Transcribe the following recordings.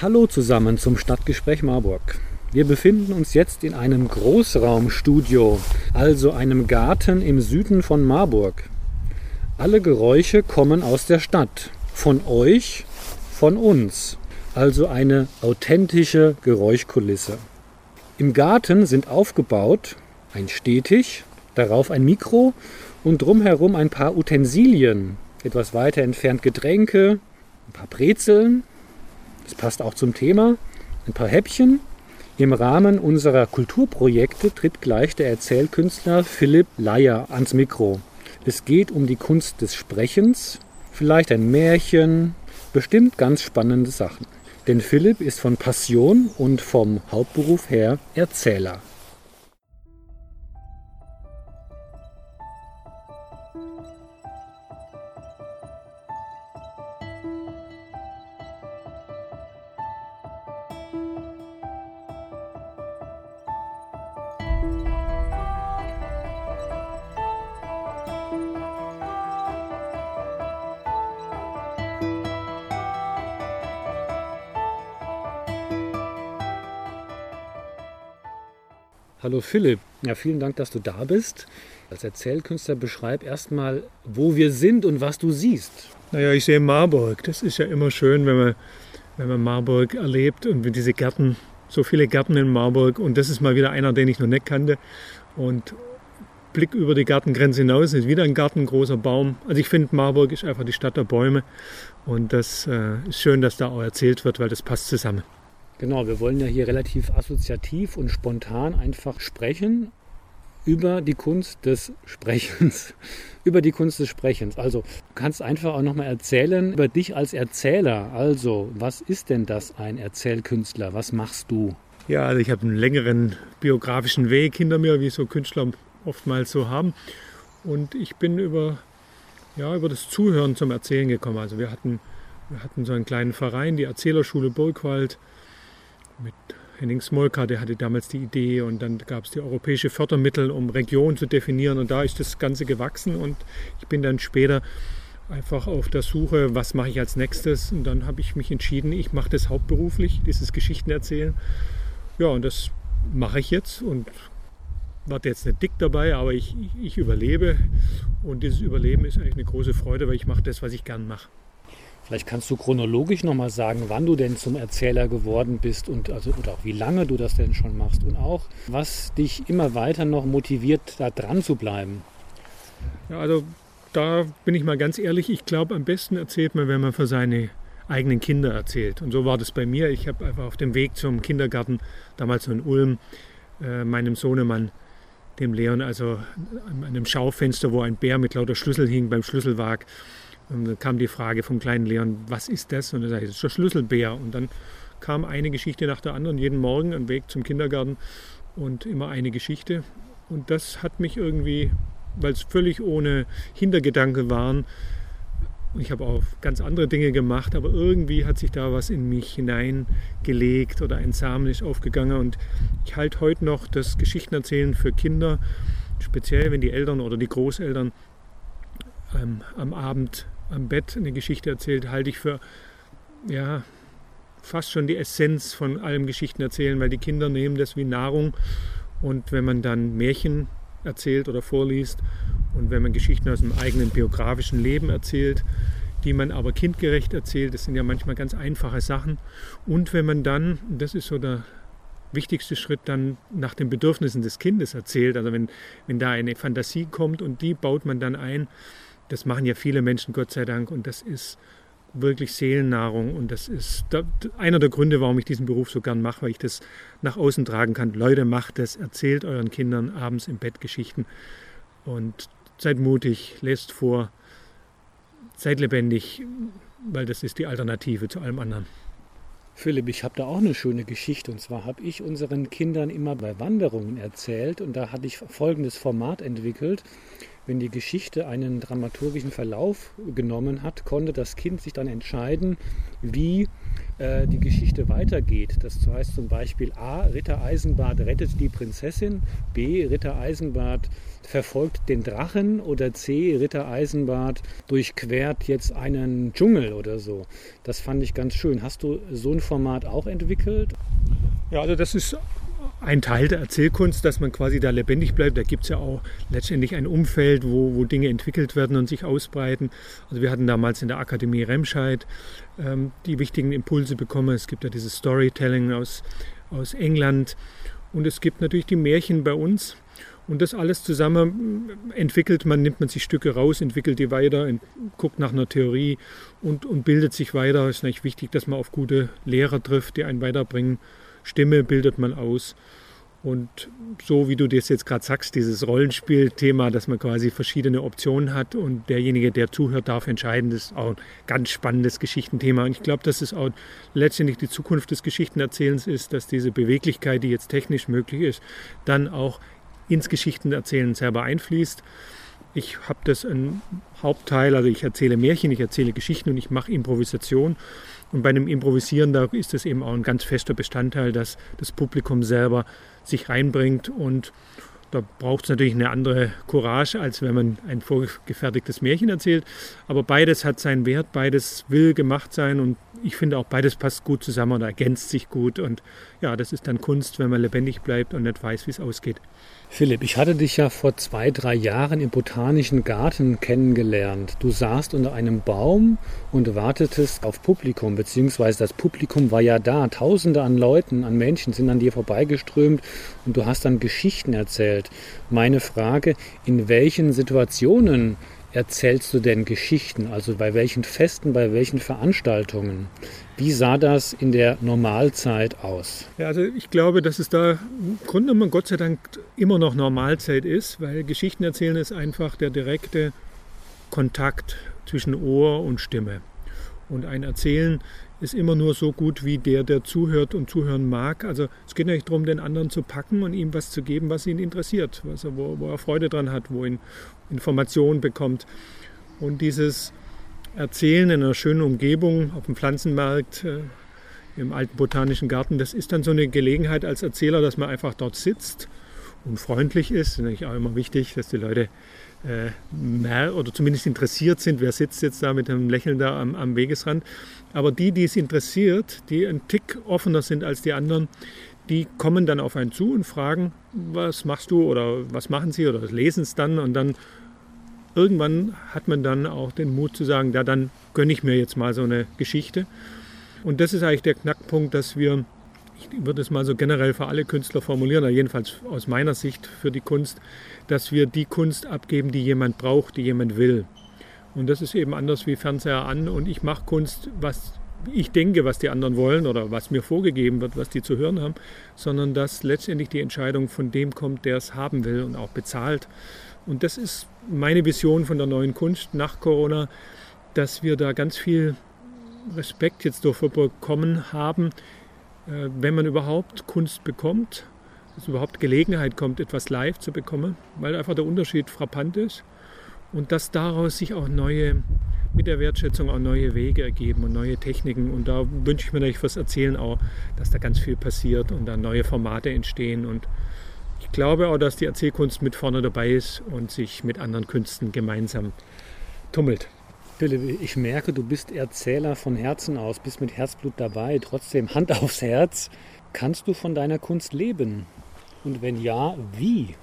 Hallo zusammen zum Stadtgespräch Marburg. Wir befinden uns jetzt in einem Großraumstudio, also einem Garten im Süden von Marburg. Alle Geräusche kommen aus der Stadt, von euch, von uns, also eine authentische Geräuschkulisse. Im Garten sind aufgebaut ein Stehtisch, darauf ein Mikro und drumherum ein paar Utensilien, etwas weiter entfernt Getränke, ein paar Brezeln, das passt auch zum Thema, ein paar Häppchen. Im Rahmen unserer Kulturprojekte tritt gleich der Erzählkünstler Philipp Leier ans Mikro. Es geht um die Kunst des Sprechens, vielleicht ein Märchen, bestimmt ganz spannende Sachen. Denn Philipp ist von Passion und vom Hauptberuf her Erzähler. Hallo Philipp, ja, vielen Dank, dass du da bist. Als Erzählkünstler beschreib erstmal, wo wir sind und was du siehst. Naja, ich sehe Marburg. Das ist ja immer schön, wenn man, wenn man Marburg erlebt und wenn diese Gärten, so viele Gärten in Marburg. Und das ist mal wieder einer, den ich noch nicht kannte. Und Blick über die Gartengrenze hinaus ist wieder ein Garten, großer Baum. Also ich finde, Marburg ist einfach die Stadt der Bäume. Und das äh, ist schön, dass da auch erzählt wird, weil das passt zusammen. Genau, wir wollen ja hier relativ assoziativ und spontan einfach sprechen über die Kunst des Sprechens. über die Kunst des Sprechens. Also, du kannst einfach auch nochmal erzählen über dich als Erzähler. Also, was ist denn das, ein Erzählkünstler? Was machst du? Ja, also ich habe einen längeren biografischen Weg hinter mir, wie so Künstler oftmals so haben. Und ich bin über, ja, über das Zuhören zum Erzählen gekommen. Also wir hatten, wir hatten so einen kleinen Verein, die Erzählerschule Burgwald mit Henning Smolka, der hatte damals die Idee und dann gab es die europäische Fördermittel, um Regionen zu definieren und da ist das Ganze gewachsen und ich bin dann später einfach auf der Suche, was mache ich als nächstes und dann habe ich mich entschieden, ich mache das hauptberuflich, dieses Geschichten erzählen. Ja, und das mache ich jetzt und werde jetzt nicht dick dabei, aber ich, ich überlebe und dieses Überleben ist eigentlich eine große Freude, weil ich mache das, was ich gern mache. Vielleicht kannst du chronologisch nochmal sagen, wann du denn zum Erzähler geworden bist und, also, und auch wie lange du das denn schon machst und auch, was dich immer weiter noch motiviert, da dran zu bleiben. Ja, also da bin ich mal ganz ehrlich, ich glaube, am besten erzählt man, wenn man für seine eigenen Kinder erzählt. Und so war das bei mir. Ich habe einfach auf dem Weg zum Kindergarten, damals in Ulm, äh, meinem Sohnemann, dem Leon, also an einem Schaufenster, wo ein Bär mit lauter Schlüssel hing beim Schlüsselwag, und dann kam die Frage vom kleinen Leon, was ist das? Und er sagte, das ist der Schlüsselbär. Und dann kam eine Geschichte nach der anderen, jeden Morgen ein Weg zum Kindergarten und immer eine Geschichte. Und das hat mich irgendwie, weil es völlig ohne Hintergedanke waren, ich habe auch ganz andere Dinge gemacht, aber irgendwie hat sich da was in mich hineingelegt oder ein Samen ist aufgegangen. Und ich halte heute noch das Geschichtenerzählen für Kinder, speziell wenn die Eltern oder die Großeltern ähm, am Abend am Bett eine Geschichte erzählt, halte ich für ja, fast schon die Essenz von allem Geschichten erzählen, weil die Kinder nehmen das wie Nahrung. Und wenn man dann Märchen erzählt oder vorliest und wenn man Geschichten aus dem eigenen biografischen Leben erzählt, die man aber kindgerecht erzählt, das sind ja manchmal ganz einfache Sachen. Und wenn man dann, das ist so der wichtigste Schritt, dann nach den Bedürfnissen des Kindes erzählt, also wenn, wenn da eine Fantasie kommt und die baut man dann ein, das machen ja viele Menschen, Gott sei Dank. Und das ist wirklich Seelennahrung. Und das ist einer der Gründe, warum ich diesen Beruf so gern mache, weil ich das nach außen tragen kann. Leute, macht das, erzählt euren Kindern abends im Bett Geschichten. Und seid mutig, lest vor, seid lebendig, weil das ist die Alternative zu allem anderen. Philipp, ich habe da auch eine schöne Geschichte. Und zwar habe ich unseren Kindern immer bei Wanderungen erzählt. Und da hatte ich folgendes Format entwickelt. Wenn die Geschichte einen dramaturgischen Verlauf genommen hat, konnte das Kind sich dann entscheiden, wie äh, die Geschichte weitergeht. Das heißt zum Beispiel A, Ritter Eisenbart rettet die Prinzessin, B, Ritter Eisenbart verfolgt den Drachen oder C, Ritter Eisenbart durchquert jetzt einen Dschungel oder so. Das fand ich ganz schön. Hast du so ein Format auch entwickelt? Ja, also das ist ein Teil der Erzählkunst, dass man quasi da lebendig bleibt. Da gibt es ja auch letztendlich ein Umfeld, wo, wo Dinge entwickelt werden und sich ausbreiten. Also wir hatten damals in der Akademie Remscheid ähm, die wichtigen Impulse bekommen. Es gibt ja dieses Storytelling aus, aus England und es gibt natürlich die Märchen bei uns. Und das alles zusammen entwickelt man, nimmt man sich Stücke raus, entwickelt die weiter, guckt nach einer Theorie und, und bildet sich weiter. Es ist natürlich wichtig, dass man auf gute Lehrer trifft, die einen weiterbringen. Stimme bildet man aus. Und so wie du das jetzt gerade sagst, dieses Rollenspielthema, dass man quasi verschiedene Optionen hat und derjenige, der zuhört, darf entscheiden, das ist auch ein ganz spannendes Geschichtenthema. Und ich glaube, dass es auch letztendlich die Zukunft des Geschichtenerzählens ist, dass diese Beweglichkeit, die jetzt technisch möglich ist, dann auch ins Geschichtenerzählen selber einfließt. Ich habe das ein Hauptteil, also ich erzähle Märchen, ich erzähle Geschichten und ich mache Improvisation. Und bei einem Improvisieren, da ist es eben auch ein ganz fester Bestandteil, dass das Publikum selber sich reinbringt und da braucht es natürlich eine andere Courage, als wenn man ein vorgefertigtes Märchen erzählt. Aber beides hat seinen Wert, beides will gemacht sein und ich finde auch beides passt gut zusammen und ergänzt sich gut. Und ja, das ist dann Kunst, wenn man lebendig bleibt und nicht weiß, wie es ausgeht. Philipp, ich hatte dich ja vor zwei, drei Jahren im Botanischen Garten kennengelernt. Du saßt unter einem Baum und wartetest auf Publikum, beziehungsweise das Publikum war ja da. Tausende an Leuten, an Menschen sind an dir vorbeigeströmt und du hast dann Geschichten erzählt. Meine Frage, in welchen Situationen erzählst du denn Geschichten? Also bei welchen Festen, bei welchen Veranstaltungen? Wie sah das in der Normalzeit aus? Ja, also ich glaube, dass es da im Grunde genommen Gott sei Dank immer noch Normalzeit ist, weil Geschichten erzählen ist einfach der direkte Kontakt zwischen Ohr und Stimme. Und ein Erzählen ist immer nur so gut wie der, der zuhört und zuhören mag. Also es geht nicht darum, den anderen zu packen und ihm was zu geben, was ihn interessiert, was er, wo, wo er Freude dran hat, wo ihn Informationen bekommt. Und dieses Erzählen in einer schönen Umgebung auf dem Pflanzenmarkt, äh, im alten botanischen Garten, das ist dann so eine Gelegenheit als Erzähler, dass man einfach dort sitzt und freundlich ist. Das ist natürlich auch immer wichtig, dass die Leute äh, oder zumindest interessiert sind, wer sitzt jetzt da mit einem Lächeln da am, am Wegesrand. Aber die, die es interessiert, die ein Tick offener sind als die anderen, die kommen dann auf einen zu und fragen, was machst du oder was machen sie oder lesen es dann und dann irgendwann hat man dann auch den Mut zu sagen, ja, dann gönne ich mir jetzt mal so eine Geschichte. Und das ist eigentlich der Knackpunkt, dass wir, ich würde es mal so generell für alle Künstler formulieren, jedenfalls aus meiner Sicht für die Kunst, dass wir die Kunst abgeben, die jemand braucht, die jemand will. Und das ist eben anders wie Fernseher an und ich mache Kunst, was ich denke, was die anderen wollen oder was mir vorgegeben wird, was die zu hören haben, sondern dass letztendlich die Entscheidung von dem kommt, der es haben will und auch bezahlt. Und das ist meine Vision von der neuen Kunst nach Corona, dass wir da ganz viel Respekt jetzt dafür bekommen haben, wenn man überhaupt Kunst bekommt, dass überhaupt Gelegenheit kommt, etwas live zu bekommen, weil einfach der Unterschied frappant ist und dass daraus sich auch neue, mit der Wertschätzung auch neue Wege ergeben und neue Techniken. Und da wünsche ich mir natürlich fürs Erzählen auch, dass da ganz viel passiert und da neue Formate entstehen. Und ich glaube auch, dass die Erzählkunst mit vorne dabei ist und sich mit anderen Künsten gemeinsam tummelt. Philipp, ich merke, du bist Erzähler von Herzen aus, bist mit Herzblut dabei. Trotzdem Hand aufs Herz. Kannst du von deiner Kunst leben? Und wenn ja, wie?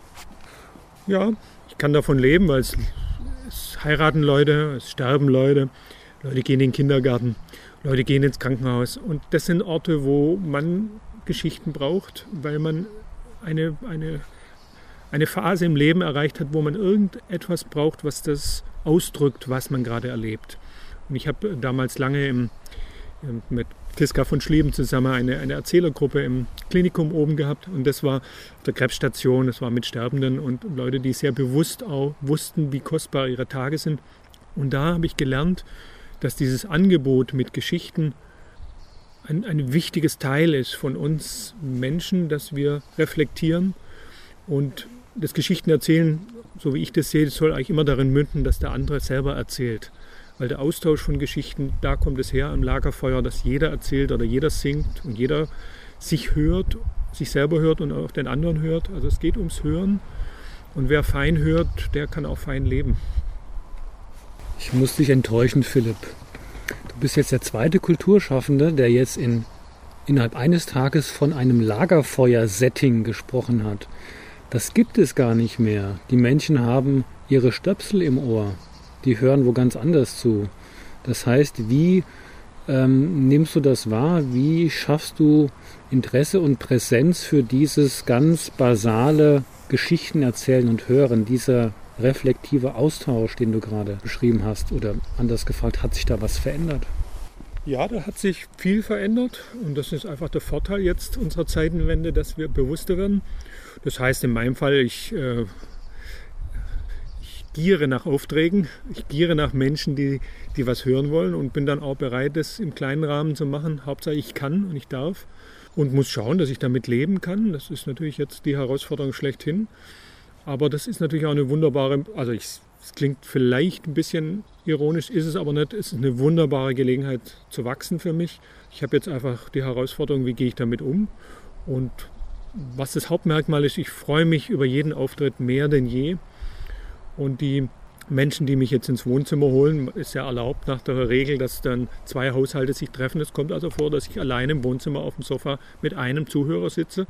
Ja, ich kann davon leben, weil es es heiraten Leute, es sterben Leute, Leute gehen in den Kindergarten, Leute gehen ins Krankenhaus. Und das sind Orte, wo man Geschichten braucht, weil man eine, eine, eine Phase im Leben erreicht hat, wo man irgendetwas braucht, was das ausdrückt, was man gerade erlebt. Und ich habe damals lange im, mit Kiska von Schlieben zusammen eine, eine Erzählergruppe im Klinikum oben gehabt und das war auf der Krebsstation, das war mit Sterbenden und Leute, die sehr bewusst auch wussten, wie kostbar ihre Tage sind. Und da habe ich gelernt, dass dieses Angebot mit Geschichten ein, ein wichtiges Teil ist von uns Menschen, dass wir reflektieren und das Geschichtenerzählen, so wie ich das sehe, soll eigentlich immer darin münden, dass der andere selber erzählt. weil der Austausch von Geschichten, da kommt es her am Lagerfeuer, dass jeder erzählt oder jeder singt und jeder sich hört, sich selber hört und auch den anderen hört. Also es geht ums Hören und wer fein hört, der kann auch fein leben. Ich muss dich enttäuschen, Philipp. Du bist jetzt der zweite Kulturschaffende, der jetzt in, innerhalb eines Tages von einem Lagerfeuer-Setting gesprochen hat. Das gibt es gar nicht mehr. Die Menschen haben ihre Stöpsel im Ohr. Die hören wo ganz anders zu. Das heißt, wie ähm, nimmst du das wahr? Wie schaffst du Interesse und Präsenz für dieses ganz basale Geschichten erzählen und hören, dieser reflektive Austausch, den du gerade beschrieben hast? Oder anders gefragt, hat sich da was verändert? Ja, da hat sich viel verändert und das ist einfach der Vorteil jetzt unserer Zeitenwende, dass wir bewusster werden. Das heißt in meinem Fall, ich, äh, ich giere nach Aufträgen, ich giere nach Menschen, die, die was hören wollen und bin dann auch bereit, das im kleinen Rahmen zu machen. Hauptsache ich kann und ich darf und muss schauen, dass ich damit leben kann. Das ist natürlich jetzt die Herausforderung schlechthin. Aber das ist natürlich auch eine wunderbare, also es klingt vielleicht ein bisschen ironisch, ist es aber nicht. Es ist eine wunderbare Gelegenheit zu wachsen für mich. Ich habe jetzt einfach die Herausforderung, wie gehe ich damit um. Und was das Hauptmerkmal ist, ich freue mich über jeden Auftritt mehr denn je. Und die Menschen, die mich jetzt ins Wohnzimmer holen, ist ja erlaubt nach der Regel, dass dann zwei Haushalte sich treffen. Es kommt also vor, dass ich alleine im Wohnzimmer auf dem Sofa mit einem Zuhörer sitze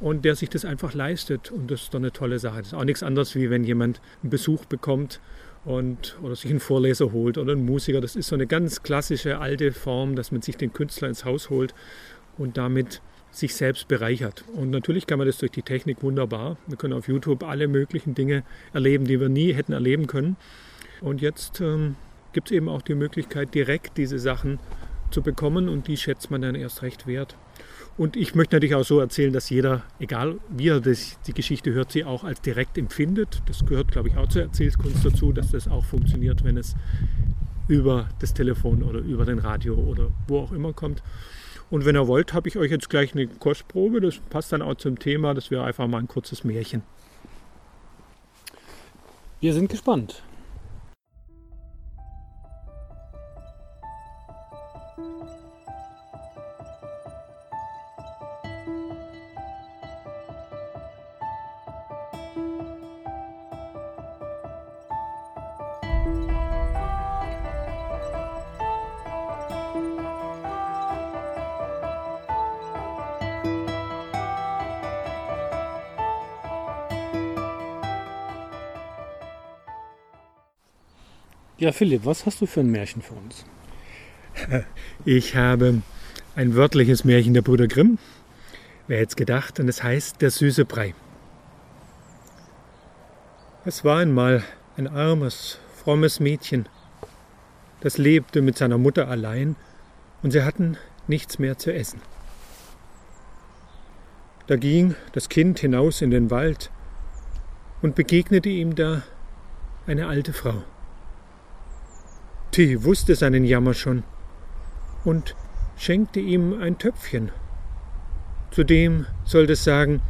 und der sich das einfach leistet. Und das ist doch eine tolle Sache. Das ist auch nichts anderes, wie wenn jemand einen Besuch bekommt und, oder sich einen Vorleser holt oder einen Musiker. Das ist so eine ganz klassische alte Form, dass man sich den Künstler ins Haus holt und damit sich selbst bereichert. Und natürlich kann man das durch die Technik wunderbar. Wir können auf YouTube alle möglichen Dinge erleben, die wir nie hätten erleben können. Und jetzt ähm, gibt es eben auch die Möglichkeit, direkt diese Sachen zu bekommen und die schätzt man dann erst recht wert. Und ich möchte natürlich auch so erzählen, dass jeder, egal wie er das, die Geschichte hört, sie auch als direkt empfindet. Das gehört, glaube ich, auch zur Erzählkunst dazu, dass das auch funktioniert, wenn es über das Telefon oder über den Radio oder wo auch immer kommt. Und wenn ihr wollt, habe ich euch jetzt gleich eine Kostprobe. Das passt dann auch zum Thema. Das wäre einfach mal ein kurzes Märchen. Wir sind gespannt. Ja, Philipp, was hast du für ein Märchen für uns? Ich habe ein wörtliches Märchen der Brüder Grimm. Wer hätte es gedacht? Und es heißt Der süße Brei. Es war einmal ein armes, frommes Mädchen, das lebte mit seiner Mutter allein und sie hatten nichts mehr zu essen. Da ging das Kind hinaus in den Wald und begegnete ihm da eine alte Frau. Die wusste seinen Jammer schon und schenkte ihm ein Töpfchen. Zudem sollte es sagen,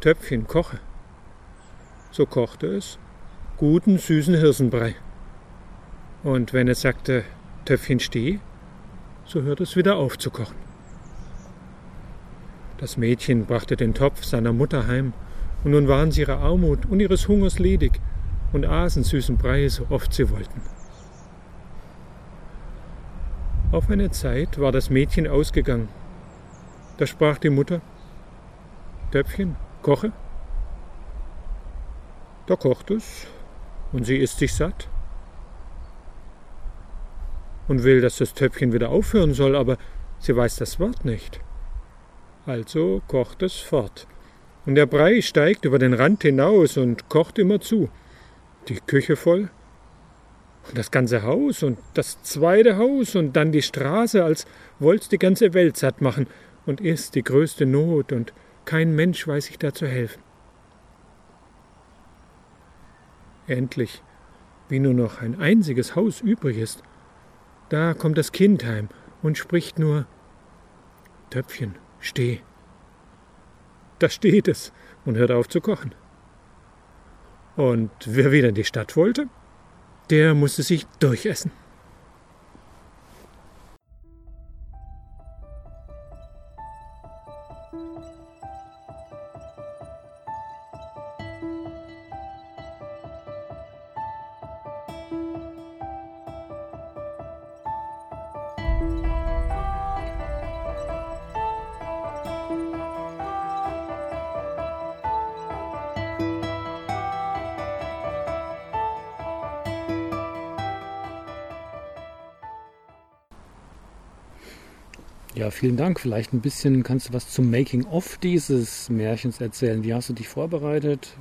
Töpfchen koche. So kochte es guten süßen Hirsenbrei. Und wenn es sagte, Töpfchen steh, so hörte es wieder auf zu kochen. Das Mädchen brachte den Topf seiner Mutter heim, und nun waren sie ihrer Armut und ihres Hungers ledig und aßen süßen Brei so oft sie wollten. Auf eine Zeit war das Mädchen ausgegangen. Da sprach die Mutter, Töpfchen, koche. Da kocht es und sie isst sich satt und will, dass das Töpfchen wieder aufhören soll, aber sie weiß das Wort nicht. Also kocht es fort. Und der Brei steigt über den Rand hinaus und kocht immer zu. Die Küche voll, das ganze Haus und das zweite Haus und dann die Straße, als wollt's die ganze Welt satt machen und ist die größte Not und kein Mensch weiß sich da zu helfen. Endlich, wie nur noch ein einziges Haus übrig ist, da kommt das Kind heim und spricht nur Töpfchen, steh. Da steht es und hört auf zu kochen. Und wer wieder in die Stadt wollte, der musste sich durchessen. Ja, vielen Dank. Vielleicht ein bisschen kannst du was zum Making-of dieses Märchens erzählen. Wie hast du dich vorbereitet?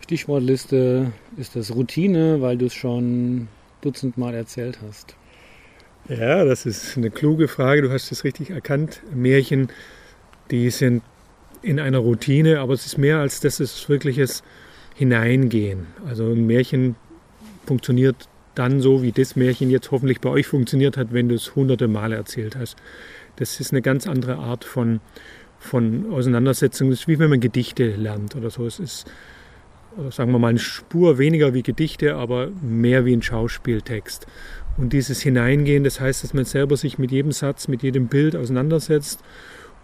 Stichwortliste, ist das Routine, weil du es schon dutzendmal erzählt hast? Ja, das ist eine kluge Frage. Du hast es richtig erkannt. Märchen, die sind in einer Routine, aber es ist mehr als das, es ist wirkliches Hineingehen. Also ein Märchen funktioniert dann so, wie das Märchen jetzt hoffentlich bei euch funktioniert hat, wenn du es hunderte Male erzählt hast. Das ist eine ganz andere Art von, von Auseinandersetzung. Das ist wie wenn man Gedichte lernt oder so. Es ist, sagen wir mal, eine Spur weniger wie Gedichte, aber mehr wie ein Schauspieltext. Und dieses Hineingehen, das heißt, dass man selber sich mit jedem Satz, mit jedem Bild auseinandersetzt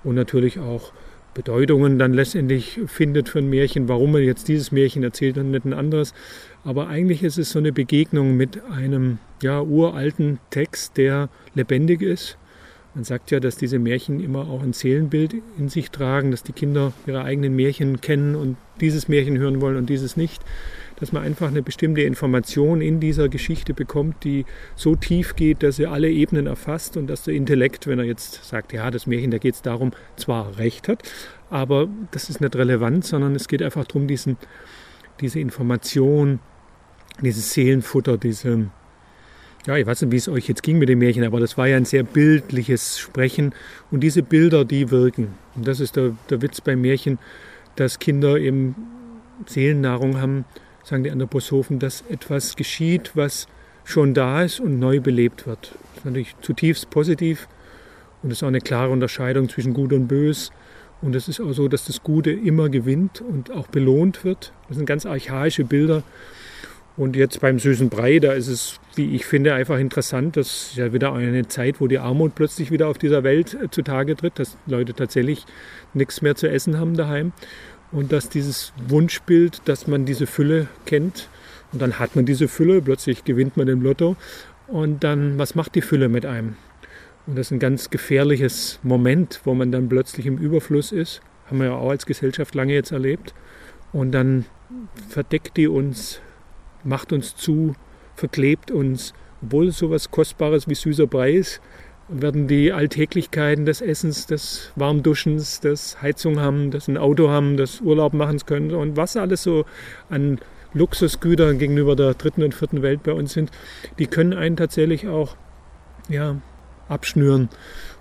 und natürlich auch Bedeutungen dann letztendlich findet für ein Märchen, warum man jetzt dieses Märchen erzählt und nicht ein anderes. Aber eigentlich ist es so eine Begegnung mit einem ja, uralten Text, der lebendig ist man sagt ja, dass diese Märchen immer auch ein Seelenbild in sich tragen, dass die Kinder ihre eigenen Märchen kennen und dieses Märchen hören wollen und dieses nicht. Dass man einfach eine bestimmte Information in dieser Geschichte bekommt, die so tief geht, dass sie alle Ebenen erfasst und dass der Intellekt, wenn er jetzt sagt, ja, das Märchen, da geht es darum, zwar recht hat, aber das ist nicht relevant, sondern es geht einfach darum, diesen, diese Information, dieses Seelenfutter, diese, ja, ich weiß nicht, wie es euch jetzt ging mit dem Märchen, aber das war ja ein sehr bildliches Sprechen. Und diese Bilder, die wirken. Und das ist der, der Witz beim Märchen, dass Kinder eben Seelennahrung haben, sagen die Anthroposophen, dass etwas geschieht, was schon da ist und neu belebt wird. Das ist natürlich zutiefst positiv und es ist auch eine klare Unterscheidung zwischen Gut und Bös. Und es ist auch so, dass das Gute immer gewinnt und auch belohnt wird. Das sind ganz archaische Bilder. Und jetzt beim süßen Brei, da ist es, wie ich finde, einfach interessant. Das ist ja wieder eine Zeit, wo die Armut plötzlich wieder auf dieser Welt äh, zutage tritt, dass Leute tatsächlich nichts mehr zu essen haben daheim. Und dass dieses Wunschbild, dass man diese Fülle kennt, und dann hat man diese Fülle, plötzlich gewinnt man im Lotto. Und dann, was macht die Fülle mit einem? Und das ist ein ganz gefährliches Moment, wo man dann plötzlich im Überfluss ist. Haben wir ja auch als Gesellschaft lange jetzt erlebt. Und dann verdeckt die uns macht uns zu, verklebt uns. Obwohl so etwas Kostbares wie süßer Brei ist, werden die Alltäglichkeiten des Essens, des Warmduschens, des Heizung haben, des ein Auto haben, des Urlaub machen können und was alles so an Luxusgütern gegenüber der dritten und vierten Welt bei uns sind, die können einen tatsächlich auch ja, abschnüren.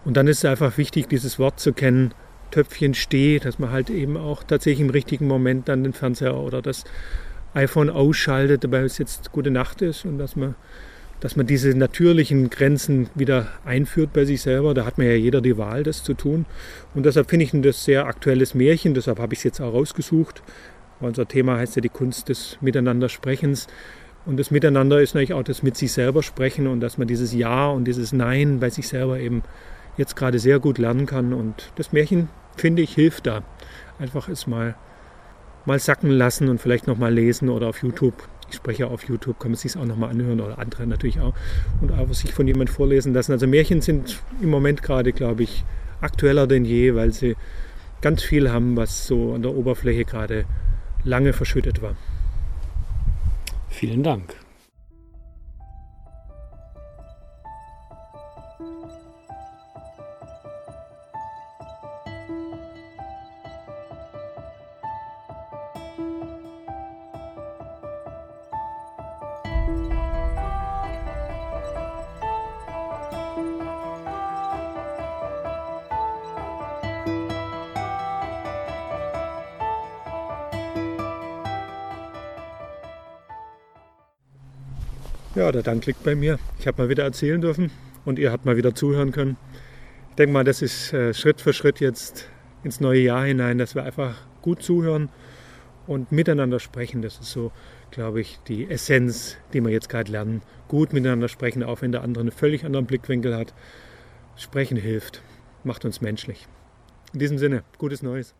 Und dann ist es einfach wichtig, dieses Wort zu kennen, Töpfchen steht, dass man halt eben auch tatsächlich im richtigen Moment dann den Fernseher oder das iPhone ausschaltet, weil es jetzt gute Nacht ist und dass man, dass man diese natürlichen Grenzen wieder einführt bei sich selber. Da hat man ja jeder die Wahl, das zu tun. Und deshalb finde ich das sehr aktuelles Märchen, deshalb habe ich es jetzt auch rausgesucht. Unser Thema heißt ja die Kunst des Miteinandersprechens. Und das Miteinander ist natürlich auch das mit sich selber sprechen und dass man dieses Ja und dieses Nein bei sich selber eben jetzt gerade sehr gut lernen kann. Und das Märchen, finde ich, hilft da. Einfach es mal mal sacken lassen und vielleicht nochmal lesen oder auf YouTube. Ich spreche auf YouTube, kann man sich auch nochmal anhören oder andere natürlich auch. Und auch sich von jemand vorlesen lassen. Also Märchen sind im Moment gerade, glaube ich, aktueller denn je, weil sie ganz viel haben, was so an der Oberfläche gerade lange verschüttet war. Vielen Dank. Ja, der Dank liegt bei mir. Ich habe mal wieder erzählen dürfen und ihr habt mal wieder zuhören können. Ich denke mal, das ist äh, Schritt für Schritt jetzt ins neue Jahr hinein, dass wir einfach gut zuhören und miteinander sprechen. Das ist so, glaube ich, die Essenz, die wir jetzt gerade lernen. Gut miteinander sprechen, auch wenn der andere einen völlig anderen Blickwinkel hat. Sprechen hilft, macht uns menschlich. In diesem Sinne, gutes Neues.